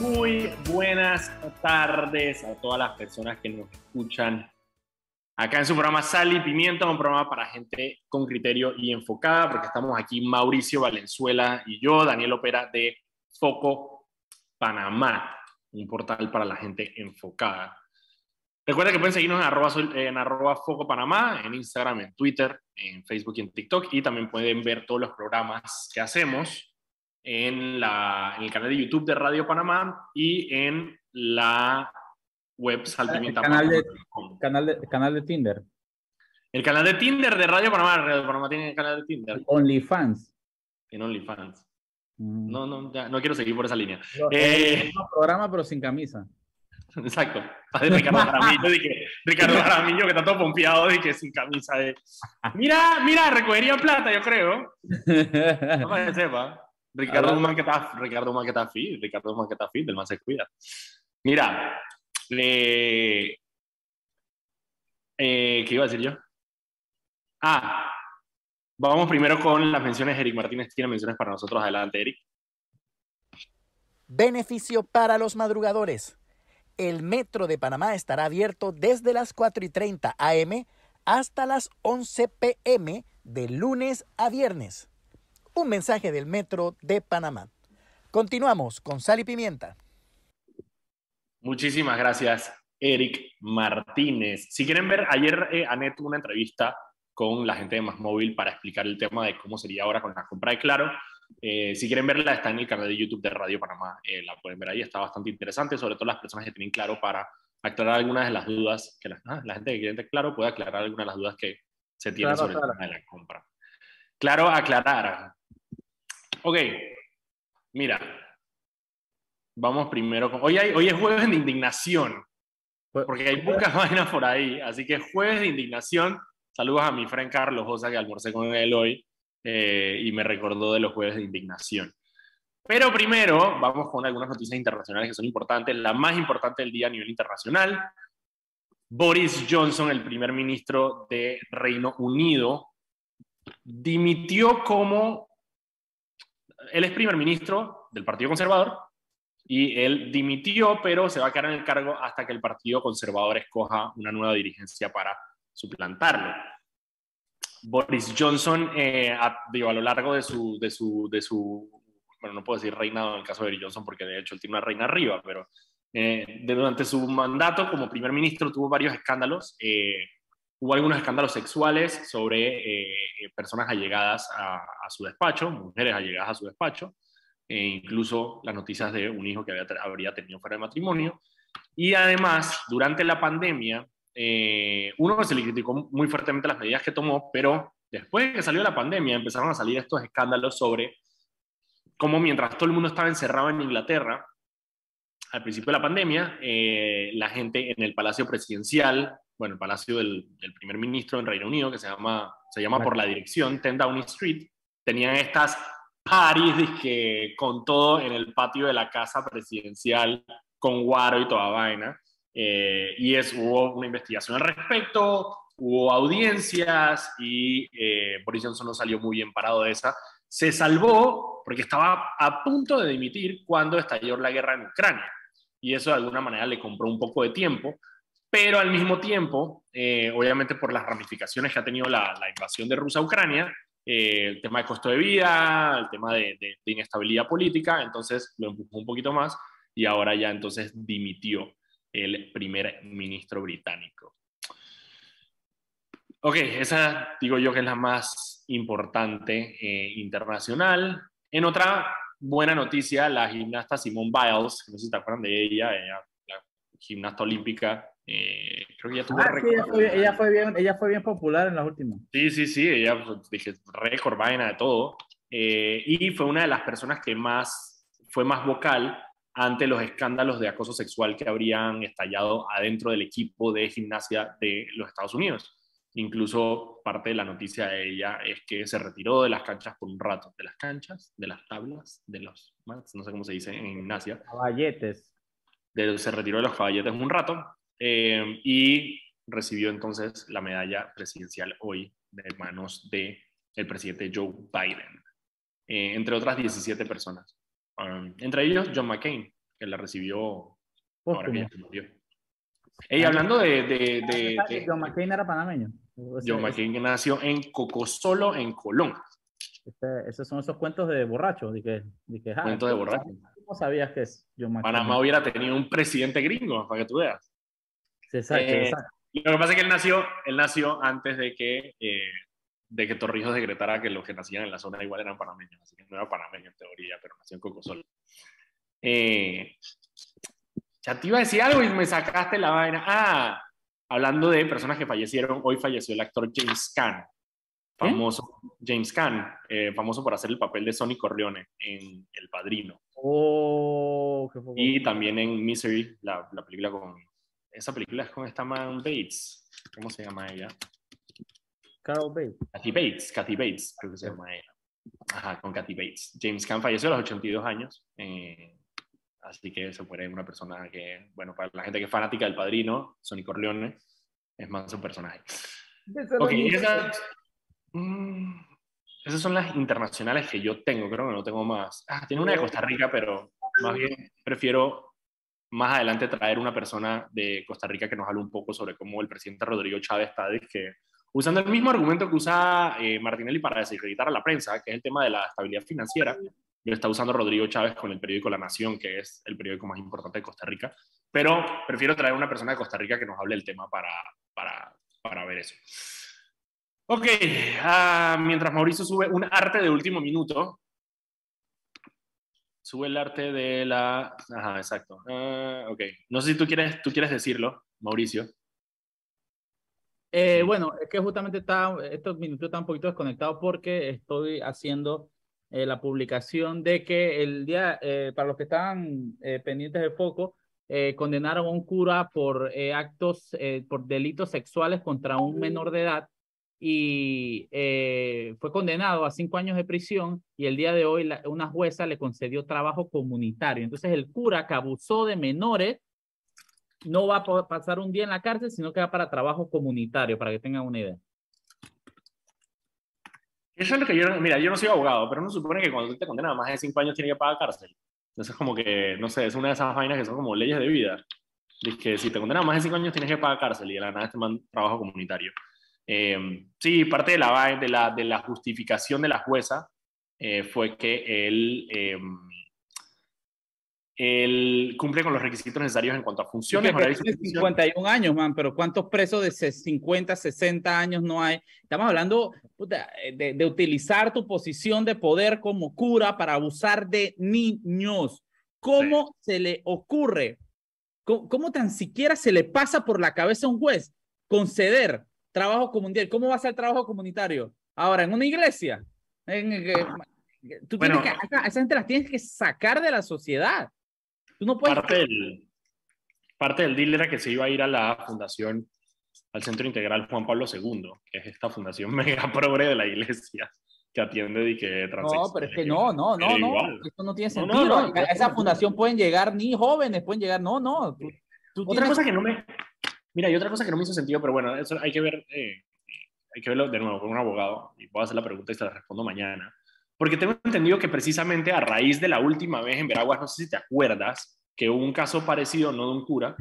Muy buenas tardes a todas las personas que nos escuchan acá en su programa Sal y Pimienta, un programa para gente con criterio y enfocada, porque estamos aquí Mauricio Valenzuela y yo, Daniel Opera de Foco Panamá, un portal para la gente enfocada. Recuerda que pueden seguirnos en arroba, en arroba Foco Panamá, en Instagram, en Twitter, en Facebook y en TikTok, y también pueden ver todos los programas que hacemos en, la, en el canal de YouTube de Radio Panamá y en la web Saltimienta. Canal de, canal, de, canal de Tinder. El canal de Tinder de Radio Panamá. Radio Panamá tiene el canal de Tinder. OnlyFans. Tiene OnlyFans. Mm. No, no, ya, no quiero seguir por esa línea. eh, programa, pero sin camisa. Exacto. Ricardo Jaramillo, que, Ricardo Jaramillo, que está todo pompeado y que sin camisa. De... Mira, mira, recogería plata, yo creo. No que sepa. Ricardo está, Ricardo Guzmán que está fit, Ricardo Guzmán que está fit, del más se cuida. Mira. Eh, ¿qué iba a decir yo? Ah, vamos primero con las menciones. Eric Martínez tiene menciones para nosotros. Adelante, Eric. Beneficio para los madrugadores. El metro de Panamá estará abierto desde las 4 y 30 am hasta las 11 pm de lunes a viernes. Un mensaje del Metro de Panamá. Continuamos con Sal y Pimienta. Muchísimas gracias, Eric Martínez. Si quieren ver, ayer eh, Anet tuvo una entrevista con la gente de Más Móvil para explicar el tema de cómo sería ahora con la compra de Claro. Eh, si quieren verla, está en el canal de YouTube de Radio Panamá. Eh, la pueden ver ahí, está bastante interesante, sobre todo las personas que tienen Claro para aclarar algunas de las dudas, que la, ah, gente que tiene Claro puede aclarar algunas de las dudas que se tienen sobre el tema de la compra. Claro, aclarar. Ok, mira, vamos primero con... Hoy, hay, hoy es jueves de indignación, porque hay pocas vainas por ahí, así que jueves de indignación. Saludos a mi friend Carlos Josa, que almorcé con él hoy eh, y me recordó de los jueves de indignación. Pero primero vamos con algunas noticias internacionales que son importantes. La más importante del día a nivel internacional, Boris Johnson, el primer ministro de Reino Unido, dimitió como él es primer ministro del Partido Conservador y él dimitió, pero se va a quedar en el cargo hasta que el Partido Conservador escoja una nueva dirigencia para suplantarlo. Boris Johnson, eh, a, lo largo de su, de, su, de su, bueno, no puedo decir reinado en el caso de Boris Johnson porque de hecho él tiene una reina arriba, pero eh, durante su mandato como primer ministro tuvo varios escándalos. Eh, Hubo algunos escándalos sexuales sobre eh, eh, personas allegadas a, su despacho, mujeres allegadas a su despacho, e incluso las noticias de un hijo que habría tenido fuera de matrimonio. Y además, durante la pandemia, eh, uno se le criticó muy fuertemente las medidas que tomó, pero después de que salió la pandemia empezaron a salir estos escándalos sobre cómo mientras todo el mundo estaba encerrado en Inglaterra, al principio de la pandemia, la gente en el Palacio Presidencial bueno, el palacio del, primer ministro en Reino Unido, que se llama, se llama por la dirección 10 Downing Street, tenían estas parties que, con todo en el patio de la casa presidencial, con guaro y toda vaina. Eh, y es, hubo una investigación al respecto, hubo audiencias y eh, Boris Johnson no salió muy bien parado de esa. Se salvó porque estaba a punto de dimitir cuando estalló la guerra en Ucrania. Y eso de alguna manera le compró un poco de tiempo pero al mismo tiempo, eh, obviamente por las ramificaciones que ha tenido la, invasión de Rusia a Ucrania, eh, el tema de costo de vida, el tema de, inestabilidad política, entonces lo empujó un poquito más y ahora ya entonces dimitió el primer ministro británico. Ok, esa digo yo que es la más importante eh, internacional. En otra buena noticia, la gimnasta Simone Biles, no sé si te acuerdan de ella, ella la gimnasta olímpica eh, creo que ya tuvo ah, ella, fue, ella, fue, bien, ella fue bien popular en las últimas. Sí, sí, sí, ella, pues, dije, récord, vaina de todo. Eh, y fue una de las personas que más, fue más vocal ante los escándalos de acoso sexual que habrían estallado adentro del equipo de gimnasia de los Estados Unidos. Incluso parte de la noticia de ella es que se retiró de las canchas por un rato. ¿De las canchas? ¿De las tablas? ¿De los no sé cómo se dice en gimnasia? Caballetes. se retiró de los caballetes un rato eh, y recibió entonces la medalla presidencial hoy de manos del el presidente Joe Biden, eh, entre otras 17 personas. Um, entre ellos John McCain, que la recibió ahora que ya se murió. Ey, hablando de... de, de- ¿Sabes que de- John McCain era panameño. John McCain nació en Cocosolo, en Colón. ese- esos son esos cuentos de borrachos. De que, de que, ah, Cuento de borracho. ¿Cómo sabías que es John McCain? Panamá hubiera tenido un presidente gringo, para que tú veas. Exacto, Eh, exacto. Lo que pasa es que él nació, él nació antes de que, eh, de que Torrijos decretara que los que nacían en la zona igual eran panameños, así que no era panameño en teoría, pero nació en Cocosolo. Eh, ya te iba a decir algo y me sacaste la vaina. Ah, hablando de personas que fallecieron, hoy falleció el actor James Caan, famoso, James Caan, eh, famoso por hacer el papel de Sonny Corleone en El Padrino. Oh, qué. Y también en Misery, la, la película con... Esa película es con esta man Bates. ¿Cómo se llama ella? Carol Bates. Kathy Bates, Kathy Bates, creo que se llama ella. Ajá, con Kathy Bates. James Caan falleció a los 82 años. eh, así que se fue una persona que, bueno, para la gente que es fanática del padrino, Sonny Corleone, es más un personaje. Ok, esas, mm, esas son las internacionales que yo tengo, creo que no tengo más. Ah, tiene una de Costa Rica, pero más bien prefiero más adelante traer una persona de Costa Rica que nos hable un poco sobre cómo el presidente Rodrigo Chávez está que usando el mismo argumento que usa eh, Martinelli para desacreditar a la prensa, que es el tema de la estabilidad financiera, lo está usando Rodrigo Chávez con el periódico La Nación, que es el periódico más importante de Costa Rica. Pero prefiero traer una persona de Costa Rica que nos hable del tema para, para, para ver eso. Ok, ah, mientras Mauricio sube un arte de último minuto, sube el arte de la... Ajá, exacto. Ah, ok, no sé si tú quieres, tú quieres decirlo, Mauricio. Eh, bueno, es que justamente está, estos minutos están un poquito desconectados porque estoy haciendo eh, la publicación de que el día, eh, para los que estaban pendientes de foco, condenaron a un cura por actos, por delitos sexuales contra un menor de edad y eh, fue condenado a cinco años de prisión y el día de hoy la- una jueza le concedió trabajo comunitario. Entonces el cura que abusó de menores no va a pasar un día en la cárcel, sino que va para trabajo comunitario, para que tengan una idea. Eso es lo que yo, mira, yo no soy abogado, pero uno supone que cuando te condenas a más de cinco años tiene que pagar cárcel. Entonces es como que, no sé, es una de esas vainas que son como leyes de vida. Dice que si te condenas a más de cinco años tienes que pagar cárcel y de la nada te mandan trabajo comunitario. Eh, sí, parte de la, de, la, de la justificación de la jueza eh, fue que él, eh, él cumple con los requisitos necesarios en cuanto a funciones, Porque horarios y tiene funciones. 51 años, man, pero ¿cuántos presos de se- 50, 60 años no hay? Estamos hablando puta, eh, de, de utilizar tu posición de poder como cura para abusar de niños. ¿Cómo se le ocurre? ¿Cómo, cómo tan siquiera se le pasa por la cabeza a un juez conceder trabajo comunitario? ¿Cómo va a ser trabajo comunitario? Ahora, en una iglesia. En, eh, tú Bueno. tienes que, a esa gente las tienes que sacar de la sociedad. Tú no puedes parte del, parte del deal era que se iba a ir a la fundación, al Centro Integral Juan Pablo II, que es esta fundación mega progre de la iglesia que atiende de que No, pero es que no, no, no, no, esto no tiene No, no, sentido. no, a esa fundación pueden llegar ni jóvenes, pueden llegar, no, no. tú- tú Otra tienes- cosa que no me... Mira, y otra cosa que no me hizo sentido, pero bueno, eso hay que ver, eh, hay que verlo de nuevo con un abogado, y voy a hacer la pregunta y se la respondo mañana. Porque tengo entendido que precisamente a raíz de la última vez en Veraguas, no sé si te acuerdas, que hubo un caso parecido, no de un cura,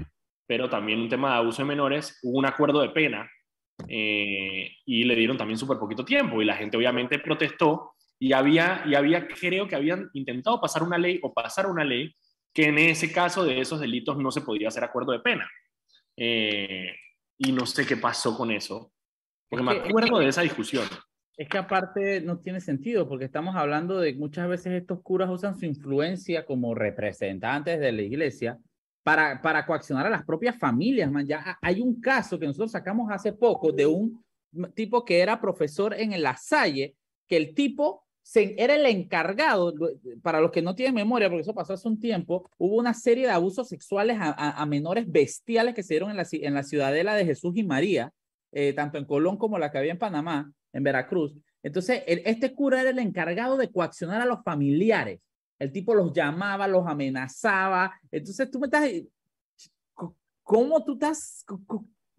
pero también un tema de abuso de menores, hubo un acuerdo de pena eh, y le dieron también súper poquito tiempo y la gente obviamente protestó y había, y había, creo que habían intentado pasar una ley o pasar una ley que en ese caso de esos delitos no se podía hacer acuerdo de pena. Eh, y no sé qué pasó con eso, porque Es me es acuerdo que- de esa discusión. Es que aparte no tiene sentido, porque estamos hablando de muchas veces estos curas usan su influencia como representantes de la iglesia para, para coaccionar a las propias familias, man. Ya hay un caso que nosotros sacamos hace poco de un tipo que era profesor en La Salle, que el tipo se, era el encargado, para los que no tienen memoria, porque eso pasó hace un tiempo, hubo una serie de abusos sexuales a, menores bestiales que se dieron en la, en la ciudadela de Jesús y María, eh, tanto en Colón como la que había en Panamá, en Veracruz. Entonces, este cura era el encargado de coaccionar a los familiares. El tipo los llamaba, los amenazaba. Entonces, tú me estás... ¿Cómo tú estás?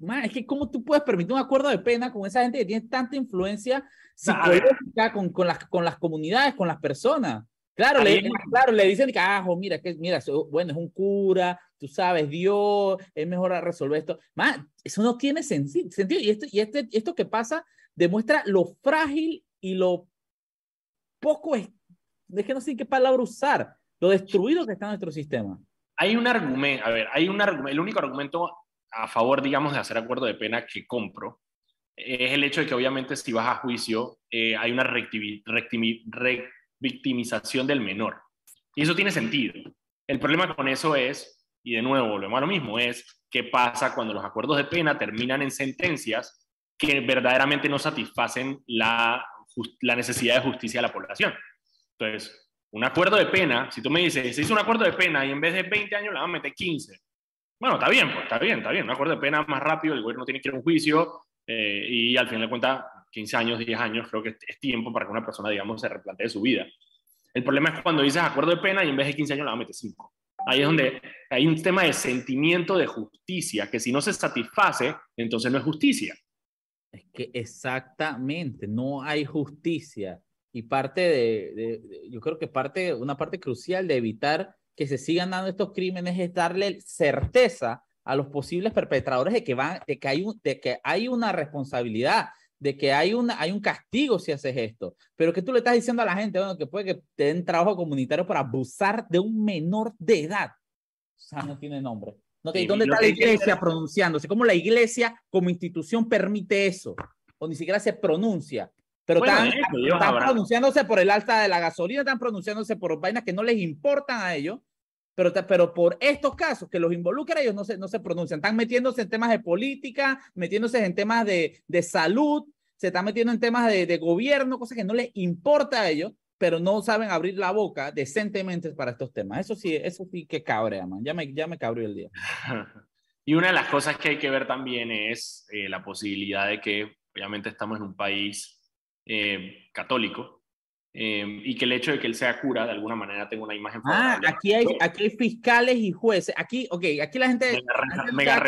Man, es que cómo tú puedes permitir un acuerdo de pena con esa gente que tiene tanta influencia psicológica con, con, las, con las comunidades, con las personas. Claro, le, claro, le dicen que, ah, mira, que, mira, bueno, es un cura, tú sabes, Dios, es mejor resolver esto. eso no tiene sentido. Y, esto, y este, esto que pasa demuestra lo frágil y lo poco, es, es que no sé qué palabra usar, lo destruido que está nuestro sistema. Hay un argumento, a ver, hay un argumento, el único argumento a favor, digamos, de hacer acuerdo de pena que compro es el hecho de que obviamente si vas a juicio eh, hay una victimización del menor. Y eso tiene sentido. El problema con eso es, y de nuevo, lo a lo mismo, es qué pasa cuando los acuerdos de pena terminan en sentencias que verdaderamente no satisfacen la, la necesidad de justicia de la población. Entonces, un acuerdo de pena, si tú me dices, se hizo un acuerdo de pena y en vez de 20 años le van a meter 15. Bueno, está bien, pues está bien, está bien. Un acuerdo de pena más rápido, el gobierno tiene que ir a un juicio eh, y al final de cuentas, 15 años, 10 años, creo que es tiempo para que una persona, digamos, se replantee su vida. El problema es cuando dices acuerdo de pena y en vez de 15 años la meter 5. Ahí es donde hay un tema de sentimiento de justicia, que si no se satisface, entonces no es justicia. Es que exactamente, no hay justicia. Y parte de, yo creo que parte, una parte crucial de evitar que se sigan dando estos crímenes es darle certeza a los posibles perpetradores de que, van, de que, hay, un, de que hay una responsabilidad, de que hay, una, hay un castigo si haces esto. Pero que tú le estás diciendo a la gente, bueno, que puede que te den trabajo comunitario para abusar de un menor de edad. O sea, no tiene nombre. No ¿Dónde está la iglesia pronunciándose? ¿Cómo la iglesia como institución permite eso? O ni siquiera se pronuncia. Pero están, están pronunciándose por el alta de la gasolina, están pronunciándose por vainas que no les importan a ellos pero, pero por estos casos que los involucran, ellos no se, no se pronuncian. Están metiéndose en temas de política, metiéndose en temas de, de salud, se están metiendo en temas de, de, gobierno, cosas que no les importa a ellos, pero no saben abrir la boca decentemente para estos temas. Eso sí, eso sí que cabrea, man. Ya me, ya me el día. Y una de las cosas que hay que ver también es eh, la posibilidad de que, obviamente, estamos en un país eh, católico, Em, y que el hecho de que él sea cura de alguna manera tenga una imagen Ah, aquí hay, aquí hay fiscales y jueces. Aquí, ok, aquí la gente. Mega,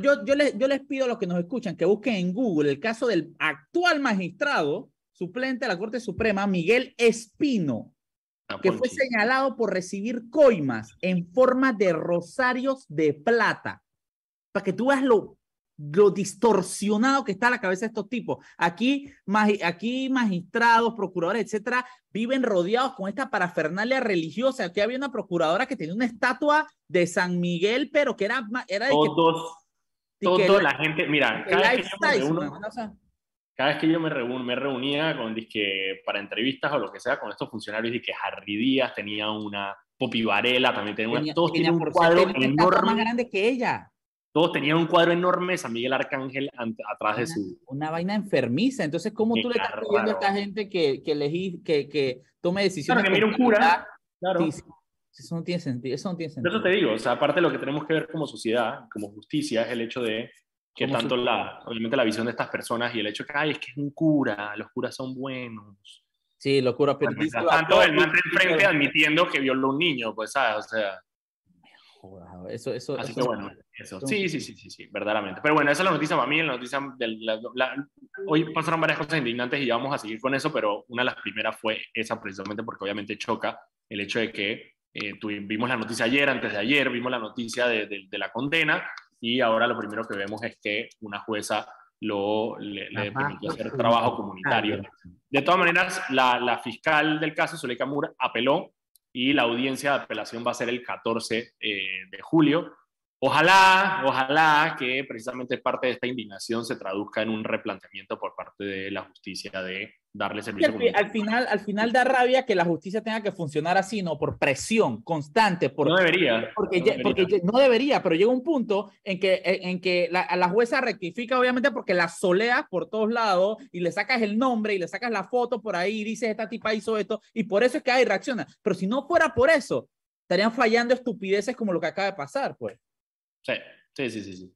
yo, yo, les, yo les pido a los que nos escuchan que busquen en Google el caso del actual magistrado suplente de la Corte Suprema, Miguel Espino, que fue señalado por recibir coimas en forma de rosarios de plata. Para que tú veas lo lo distorsionado que está la cabeza de estos tipos. Aquí, aquí magistrados, procuradores, etcétera, viven rodeados con esta parafernalia religiosa. Aquí había una procuradora que tenía una estatua de San Miguel, pero que era, era de todos, toda la gente, mira, cada vez, que yo me cada vez que yo me, me reunía con disque, para entrevistas o lo que sea con estos funcionarios, y que Harry Díaz tenía una, Popi Varela también tenía, una, todos tenían un cuadro enorme. más grande que ella todos tenían un cuadro enorme, San Miguel Arcángel atrás de su... Una vaina enfermiza. Entonces, ¿cómo tú le estás pidiendo a esta gente que, que, elegí, que, que tome decisiones? Claro, que mire un cura. Claro. eso no tiene sentido. Eso no tiene sentido. Eso te digo, o sea, aparte de lo que tenemos que ver como sociedad, como justicia, es el hecho de que tanto la, obviamente la visión de estas personas y el hecho que, ay, es que es un cura, los curas son buenos. Sí, los curas, pero... tanto, el man enfrente admitiendo que violó un niño, pues, ¿sabes? O sea... Eso, eso, Así que bueno, eso. Sí, sí, sí, sí, sí, verdaderamente. Pero bueno, esa es la noticia para mí. La noticia hoy pasaron varias cosas indignantes y ya vamos a seguir con eso, pero una de las primeras fue esa precisamente porque obviamente choca el hecho de que eh, vimos la noticia ayer, antes de ayer, vimos la noticia de, de, la condena y ahora lo primero que vemos es que una jueza lo, le, permitió hacer trabajo comunitario. De todas maneras, la, la fiscal del caso, Zuleika Mura, apeló y la audiencia de apelación va a ser el 14 eh, de julio. Ojalá, ojalá que precisamente parte de esta indignación se traduzca en un replanteamiento por parte de la justicia de darle servicio. Al, final, al final da rabia que la justicia tenga que funcionar así, ¿no? Por presión constante. Por, no debería. Porque, no debería. porque no debería, pero llega un punto en que, en que la, la jueza rectifica, obviamente, porque la soleas por todos lados y le sacas el nombre y le sacas la foto por ahí y dices, esta tipa hizo esto, y por eso es que hay reacciona. Pero si no fuera por eso, estarían fallando estupideces como lo que acaba de pasar, pues. Sí, sí, sí, sí. sí.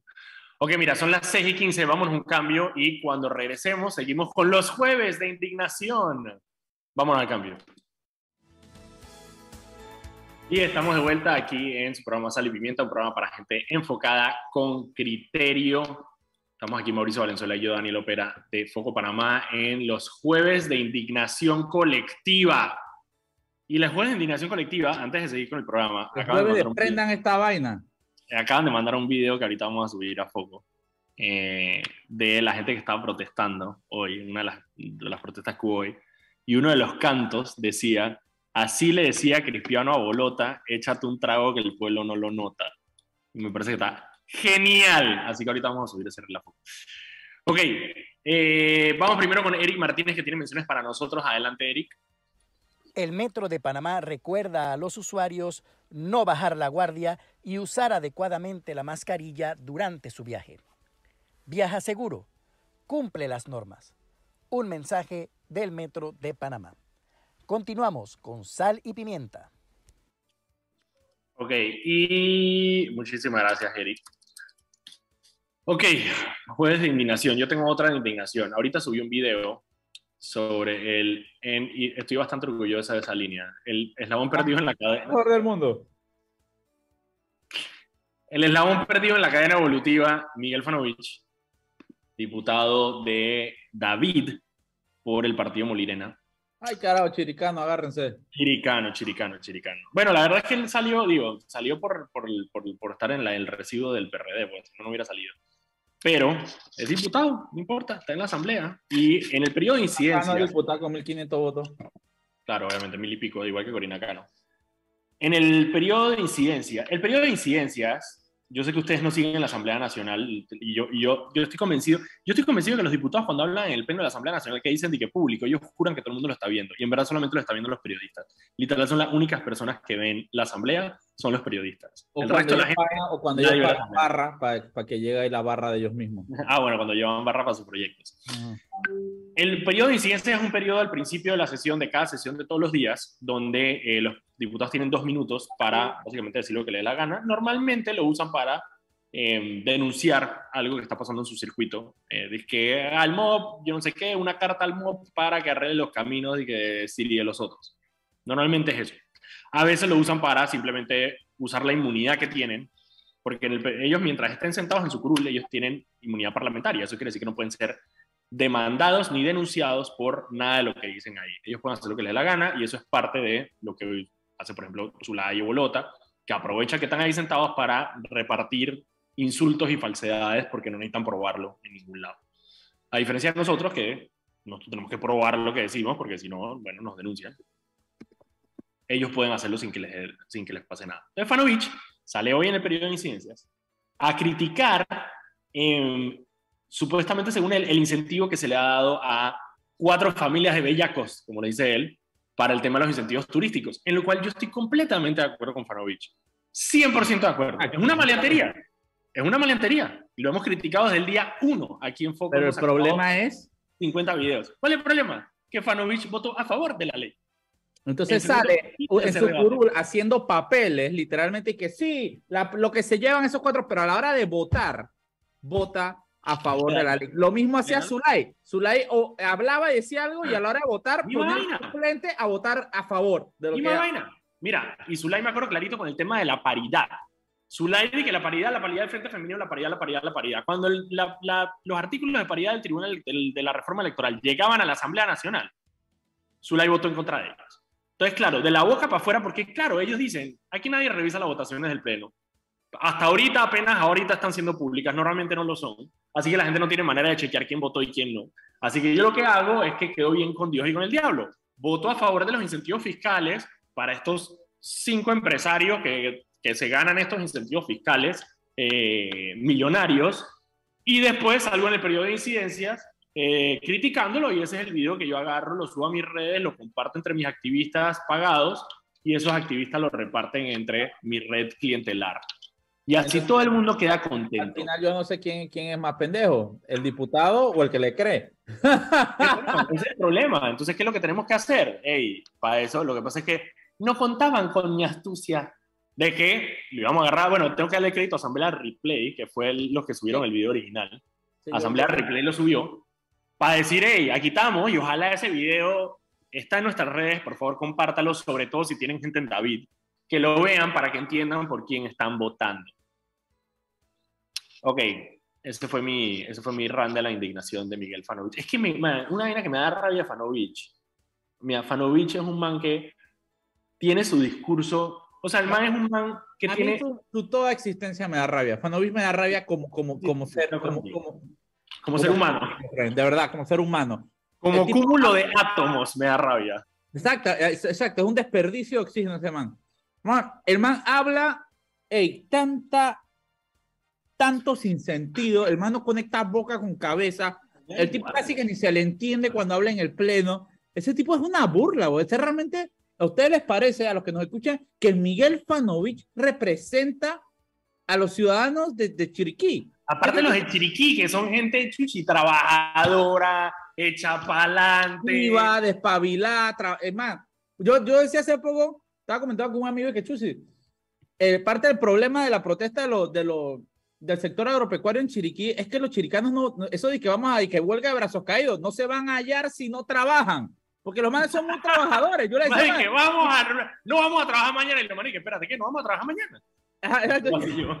Ok, mira, son las 6 y 15, vámonos un cambio y cuando regresemos seguimos con los jueves de indignación. Vámonos al cambio. Y estamos de vuelta aquí en su programa Sal y Pimienta, un programa para gente enfocada con criterio. Estamos aquí Mauricio Valenzuela y yo, Daniel Opera, de Foco Panamá, en los jueves de indignación colectiva. Y la jueves de indignación colectiva, antes de seguir con el programa, de, jueves un prendan esta vaina. Video, acaban de mandar un video que ahorita vamos a subir a foco eh, de la gente que estaba protestando hoy, una de las, de las protestas que hubo hoy. Y uno de los cantos decía, así le decía Cristiano a Bolota, échate un trago que el pueblo no lo nota. Y me parece que está genial. Así que ahorita vamos a subir ese relajo. Ok, eh, vamos primero con Eric Martínez, que tiene menciones para nosotros. Adelante, Eric. El Metro de Panamá recuerda a los usuarios no bajar la guardia y usar adecuadamente la mascarilla durante su viaje. Viaja seguro, cumple las normas. Un mensaje del Metro de Panamá. Continuamos con sal y pimienta. Ok, y muchísimas gracias, Eric. Ok, jueves de indignación. Yo tengo otra indignación. Ahorita subí un video sobre el, en- y estoy bastante orgullosa de esa línea, el eslabón perdido en la cadena. Mejor del mundo. El eslabón perdido en la cadena evolutiva, Miguel Fanovich, diputado de David por el partido Molirena. Ay, carajo, chiricano, agárrense. Chiricano, chiricano, chiricano. Bueno, la verdad es que él salió, digo, salió por, por, por, por estar en la- el residuo del PRD, pues no hubiera salido. Pero es diputado, no importa, está en la asamblea. Y en el periodo de Ah, incidencia, no, diputado con 1500 votos. claro, obviamente mil y pico, igual que Corina Cano. En el periodo de incidencia, el periodo de incidencias, yo sé que ustedes no siguen en la Asamblea Nacional y yo, y yo, yo estoy convencido, yo estoy convencido que los diputados cuando hablan en el pleno de la Asamblea Nacional que dicen de que público, ellos juran que todo el mundo lo está viendo y en verdad solamente lo están viendo los periodistas. Literal son las únicas personas que ven la Asamblea, son los periodistas. O el cuando, resto de la gente... pagan- o cuando ellos pagan barra para que llegue la barra de ellos mismos. Ah, bueno, cuando llevan barra para sus proyectos. El periodo de incidencia es un periodo al principio de la sesión, de cada sesión de todos los días, donde eh, los diputados tienen dos minutos para básicamente decir lo que les dé la gana. Normalmente lo usan para eh, denunciar algo que está pasando en su circuito. Eh, de que al MOB, yo no sé qué, una carta al MOB para que arregle los caminos y que sirie los otros. Normalmente es eso. A veces lo usan para simplemente usar la inmunidad que tienen, porque ellos mientras estén sentados en su curul, ellos tienen inmunidad parlamentaria. Eso quiere decir que no pueden ser demandados ni denunciados por nada de lo que dicen ahí. Ellos pueden hacer lo que les dé la gana y eso es parte de lo que hace, por ejemplo, Zulay y Bolota, que aprovecha que están ahí sentados para repartir insultos y falsedades porque no necesitan probarlo en ningún lado. A diferencia de nosotros que nosotros tenemos que probar lo que decimos porque si no, bueno, nos denuncian. Ellos pueden hacerlo sin que les, sin que les pase nada. Entonces, Fanovich sale hoy en el periodo de incidencias a criticar em, supuestamente según él, el incentivo que se le ha dado a cuatro familias de bellacos, como le dice él, para el tema de los incentivos turísticos, en lo cual yo estoy completamente de acuerdo con Fanovich. 100% de acuerdo. Es una maleantería. Es una maleantería. Lo hemos criticado desde el día uno aquí en Foco. Pero el problema es, 50 videos. ¿Cuál es el problema? Que Fanovich votó a favor de la ley. Entonces El sale en su curul haciendo papeles, literalmente que sí, la- lo que se llevan esos cuatro, pero a la hora de votar, vota a favor de la ley. Lo mismo hacía Claro. Zulay. Zulay o hablaba y decía algo y a la hora de votar ponía suplente a votar a favor de lo Y que más vaina. Mira, y Zulay me acuerdo clarito con el tema de la paridad. Zulay dice que la paridad, la paridad del Frente Femenino, la paridad, la paridad, la paridad. Cuando el- la- la- los artículos de paridad del Tribunal del- de la Reforma Electoral llegaban a la Asamblea Nacional, Zulay votó en contra de ellos. Entonces, claro, de la boca para afuera, porque claro, ellos dicen, aquí nadie revisa las votaciones del Pleno. Hasta ahorita, apenas ahorita están siendo públicas, normalmente no lo son. Así que la gente no tiene manera de chequear quién votó y quién no. Así que yo lo que hago es que quedo bien con Dios y con el diablo. Voto a favor de los incentivos fiscales para estos cinco empresarios que, que se ganan estos incentivos fiscales eh, millonarios y después salgo en el periodo de incidencias eh, criticándolo y ese es el video que yo agarro, lo subo a mis redes, lo comparto entre mis activistas pagados y esos activistas lo reparten entre mi red clientelar. Y así todo el mundo queda Al contento. final yo no sé quién, quién es más pendejo, el diputado o el que le cree. Bueno, ese es el problema. Entonces, ¿qué es lo que tenemos que hacer? Ey, para eso, lo que pasa es que no contaban con mi astucia de que lo íbamos a agarrar. Bueno, tengo que darle crédito a Asamblea Replay, que fue el- los que subieron el video original. Asamblea Replay lo subió para decir, hey, aquí estamos y ojalá ese video está en nuestras redes, por favor compártalo, sobre todo si tienen gente en David, que lo vean para que entiendan por quién están votando. Ok, ese fue mi, ese fue mi run de la indignación de Miguel Fanovich. Es que me- me- una vaina que me da rabia Fanovich. Mira, Fanovich es un man que tiene su discurso. O sea, el man es un man que A tiene. mí su, su toda existencia me da rabia. Fanovich me da rabia como, como, como ser, yo como, contigo. Como- como ser humano. de verdad, como ser humano. Como tipo- cúmulo de átomos me da rabia. Exacto, exacto, es un desperdicio de oxígeno ese man. Man, el man habla, ey, tanta, tanto sin sentido, el man no conecta boca con cabeza, el tipo casi que ni se le entiende cuando habla en el pleno. Ese tipo es una burla, güey. Ese realmente, ¿a ustedes les parece, a los que nos escuchan, que el Miguel Fanovich representa a los ciudadanos de, de Chiriquí? Aparte los de Chiriquí, que son gente chuchi, trabajadora, hecha pa'lante. Viva, despabilada, tra- es más, yo, yo decía hace poco, estaba comentando con un amigo que Chusi, eh, parte del problema de la protesta de los, de los, del sector agropecuario en Chiriquí es que los chiricanos no, no- eso de que vamos a y que huelga de brazos caídos, no se van a hallar si no trabajan, porque los manes son muy trabajadores. Yo le decía, vamos a, no vamos a trabajar mañana. Y lo marique, espérate, ¿qué? ¿No vamos a trabajar mañana? Ajá, yo.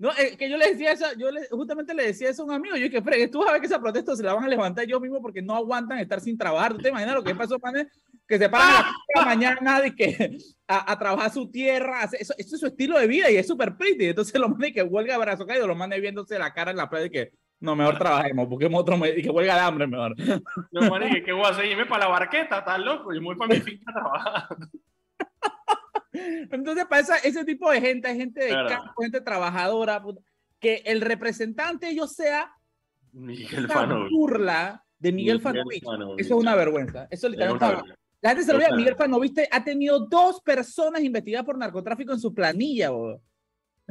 No, eh, que yo le decía eso, yo le- justamente le decía eso a un amigo, yo que fregue, tú vas a ver que esa protesta se la van a levantar ellos mismos porque no aguantan estar sin trabajar. ¿Tú te imaginas lo que pasó, manes? Que se paran a las de la mañana y que a, a trabajar su tierra, hace- eso, eso es su estilo de vida y es súper pretty. Entonces los manes que huelga de brazo caído, los manes viéndose la cara en la playa y que no, mejor trabajemos, busquemos otro medio y que huelga de hambre mejor. Yo, marique, ¿qué voy a hacer? Irme para la barqueta, estás loco. Yo me voy para mi finca a trabajar. Entonces, para esa- ese tipo de gente, gente de Claro. campo, gente trabajadora, que el representante ellos sea Miguel Fanovich. burla de Miguel, Miguel Fanovich. Fanovich. Eso es una vergüenza. Eso Es literalmente. La gente se lo. Total. Miguel Fanovich ha tenido dos personas investigadas por narcotráfico en su planilla. Es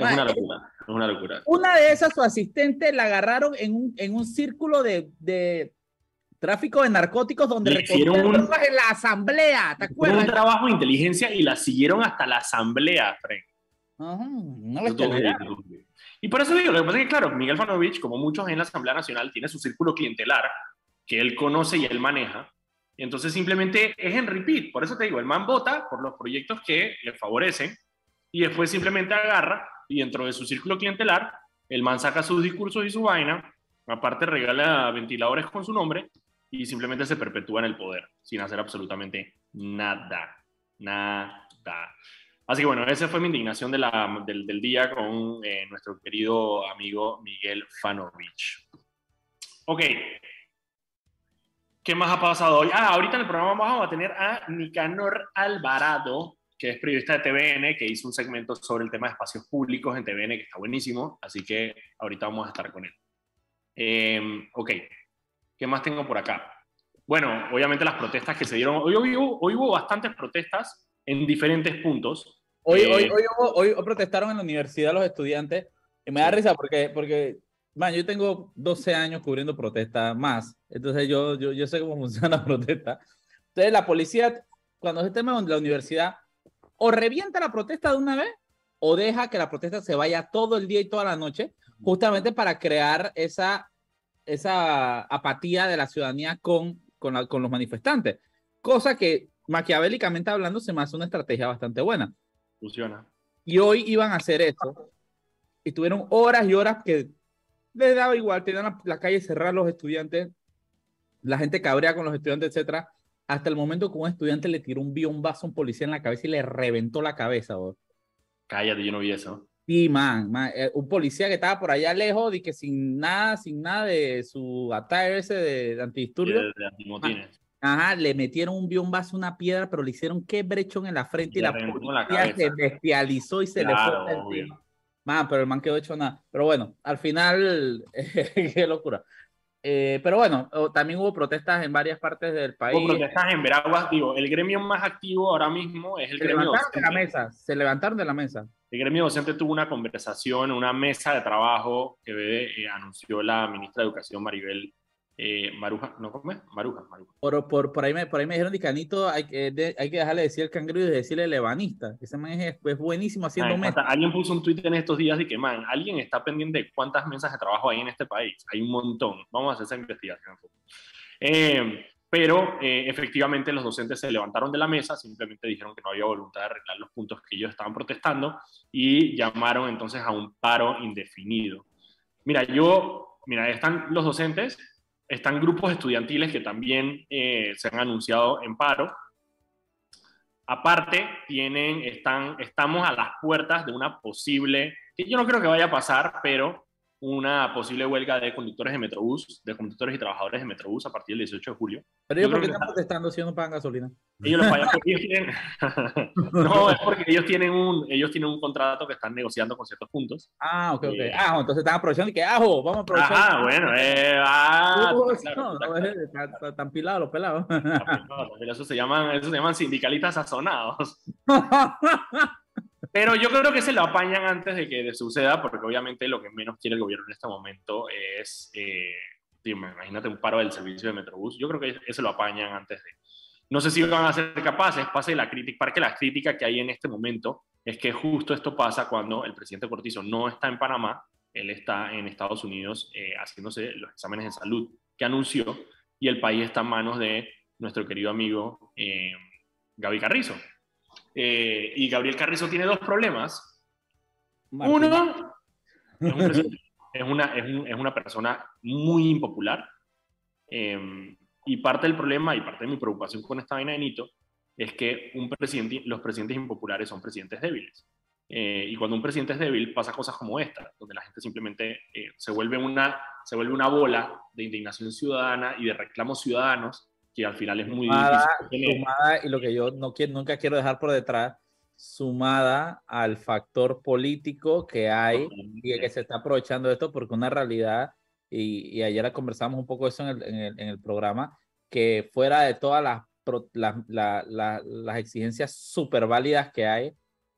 una eh, locura. Es una locura. Una de esas, su asistente, la agarraron en un, en un círculo de, de tráfico de narcóticos donde recogían un- en la asamblea. ¿Te Fue un acuerdas? trabajo de inteligencia y la siguieron hasta la asamblea, Frank. Ajá, bestialidad. horrible. Y por eso digo, lo que pasa es que, claro, Miguel Fanovich, como muchos en la Asamblea Nacional, tiene su círculo clientelar que él conoce y él maneja. Y entonces simplemente es en repeat. Por eso te digo, el man vota por los proyectos que le favorecen y después simplemente agarra y dentro de su círculo clientelar, el man saca sus discursos y su vaina, aparte regala ventiladores con su nombre y simplemente se perpetúa en el poder sin hacer absolutamente nada. Nada. Así que bueno, esa fue mi indignación de la- del, del día con eh, nuestro querido amigo Miguel Fanovich. Ok. ¿Qué más ha pasado hoy? Ah, ahorita en el programa vamos a tener a Nicanor Alvarado, que es periodista de TVN, que hizo un segmento sobre el tema de espacios públicos en TVN, que está buenísimo, así que ahorita vamos a estar con él. Eh, ok, ¿qué más tengo por acá? Bueno, obviamente las protestas que se dieron, hoy, hoy hubo, hoy hubo bastantes protestas en diferentes puntos. Hoy, Eh, hoy, hoy, hubo- hoy protestaron en la universidad los estudiantes y me da risa porque, porque man, yo tengo 12 años cubriendo protestas más, entonces yo, yo, yo sé cómo funciona la protesta. Entonces la policía, cuando es el tema de la universidad, o revienta la protesta de una vez o deja que la protesta se vaya todo el día y toda la noche, justamente para crear esa, esa apatía de la ciudadanía con, con, la- con los manifestantes. Cosa que maquiavélicamente hablando se me hace una estrategia bastante buena. Funciona. Y hoy iban a hacer eso. Y tuvieron horas y horas que les daba igual, tenían la, la calle cerrada los estudiantes, la gente cabrea con los estudiantes, etcétera, hasta el momento que un estudiante le tiró un biombazo a un policía en la cabeza y le reventó la cabeza. bo. Cállate, yo no vi eso. Sí, man, man, eh, un policía que estaba por allá lejos y que sin nada, sin nada de su attire ese de, antidisturbios, De, de antimotines. Ajá, le metieron un biombazo, una piedra, pero le hicieron qué brechón en la frente y la policía la se bestializó y se Claro, le fue obvio. encima. Man, pero el man quedó hecho nada. Pero bueno, al final, qué locura. Eh, pero bueno, también hubo protestas en varias partes del país. Hubo protestas en Veraguas, digo, el gremio más activo ahora mismo es el Se gremio levantaron de la docente. mesa, se levantaron de la mesa. El gremio docente tuvo una conversación, una mesa de trabajo que eh, anunció la ministra de Educación Maribel eh, Maruja, ¿no cómo es? Maruja, Maruja. Por, por, por, ahí me, por ahí me dijeron, Dicanito, hay que, de- hay que dejarle decir el cangrejo y decirle lebanista. Ese man es, es buenísimo haciendo mesas. alguien puso un tweet en estos días de que, man, alguien está pendiente de cuántas mesas de trabajo hay en este país. Hay un montón. Vamos a hacer esa investigación. Eh, pero eh, efectivamente los docentes se levantaron de la mesa, simplemente dijeron que no había voluntad de arreglar los puntos que ellos estaban protestando y llamaron entonces a un paro indefinido. Mira, yo, mira, están los docentes, están grupos estudiantiles que también eh, se han anunciado en paro. Aparte, tienen, están, estamos a las puertas de una posible, que yo no creo que vaya a pasar, pero una posible huelga de conductores de Metrobús, de conductores y trabajadores de Metrobús a partir del 18 de julio. Pero ellos, ¿por qué están protestando si no pagan gasolina? Ellos lo pagan porque tienen... no, es porque ellos tienen, un, ellos tienen un contrato que están negociando con ciertos puntos. Ah, ok, ok. Eh, ah, entonces están aprovechando y que, ajo, vamos a aprovechar. Ah, bueno, eh, ah, uh, claro, no, no, están pilados los pelados. eso se llaman, eso se llaman sindicalistas sazonados. Pero yo creo que se lo apañan antes de que suceda, porque obviamente lo que menos quiere el gobierno en este momento es, eh, imagínate un paro del servicio de Metrobús. Yo creo que eso lo apañan antes de. No sé si van a ser capaces, pase la crítica, para que la crítica que hay en este momento es que justo esto pasa cuando el presidente Cortizo no está en Panamá, él está en Estados Unidos eh, haciéndose los exámenes de salud que anunció, y el país está en manos de nuestro querido amigo eh, Gaby Carrizo, eh, y Gabriel Carrizo tiene dos problemas. Uno, es, una, es, una, persona muy impopular. Em, y parte del problema y parte de mi preocupación con esta vaina de Nito es que un presidente, los presidentes impopulares son presidentes débiles. Eh, y cuando un presidente es débil, pasa cosas como esta, donde la gente simplemente eh, se, vuelve una, se vuelve una bola de indignación ciudadana y de reclamos ciudadanos que al final es muy difícil. Sumada, y lo que yo no quiero, nunca quiero dejar por detrás, sumada al factor político que hay y que se está aprovechando de esto, porque una realidad, y, y ayer conversamos un poco eso en el, en el, en el programa, que fuera de todas las, las, las, las exigencias súper válidas que hay,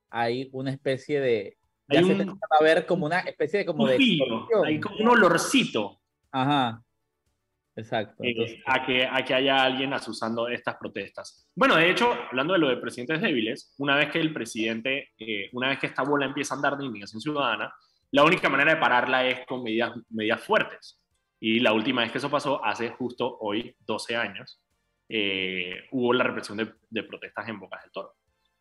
hay una especie de... Ya se un, a ver como una especie de como un de... hay como un olorcito. Ajá. Exacto. Eh, a, que, a que haya alguien asusando estas protestas. Bueno, de hecho, hablando de lo de presidentes débiles, una vez que el presidente, eh, una vez que esta bola empieza a andar de indignación ciudadana, la única manera de pararla es con medidas, medidas fuertes. Y la última vez que eso pasó, hace justo hoy, 12 años, eh, hubo la represión de, de, protestas en Bocas del Toro.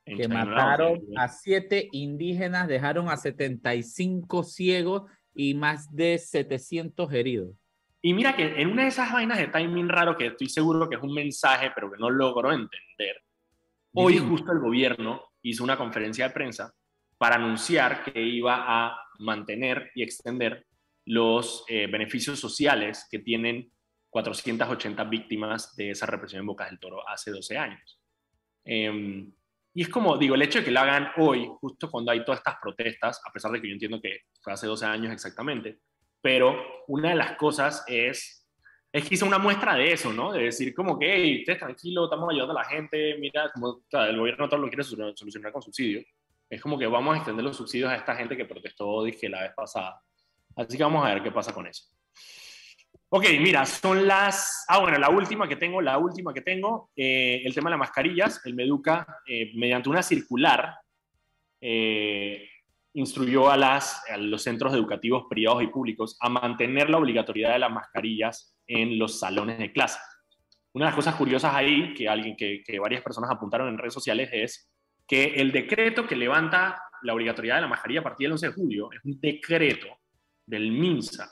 que mataron a siete indígenas, dejaron a 75 ciegos y más de 700 heridos. Y mira que en una de esas vainas de timing raro, que estoy seguro que es un mensaje, pero que no logro entender, hoy justo el gobierno hizo una conferencia de prensa para anunciar que iba a mantener y extender los eh, beneficios sociales que tienen 480 víctimas de esa represión en Bocas del Toro hace 12 años. Em, y es como, digo, el hecho de que lo hagan hoy, justo cuando hay todas estas protestas, a pesar de que yo entiendo que fue hace 12 años exactamente, pero una de las cosas es, es que hizo una muestra de eso, ¿no? De decir como que, hey, ustedes tranquilo, estamos ayudando a la gente, mira, como el gobierno todo lo quiere solucionar con subsidios. Es como que vamos a extender los subsidios a esta gente que protestó, dije, la vez pasada. Así que vamos a ver qué pasa con eso. Ok, mira, son las... Ah, bueno, la última que tengo, la última que tengo, eh, el tema de las mascarillas, el Meduca, eh, mediante una circular, eh, instruyó a, las, a los centros educativos privados y públicos a mantener la obligatoriedad de las mascarillas en los salones de clase. Una de las cosas curiosas ahí, que, alguien, que, varias personas apuntaron en redes sociales, es que el decreto que levanta la obligatoriedad de la mascarilla a partir del 11 de julio es un decreto del MINSA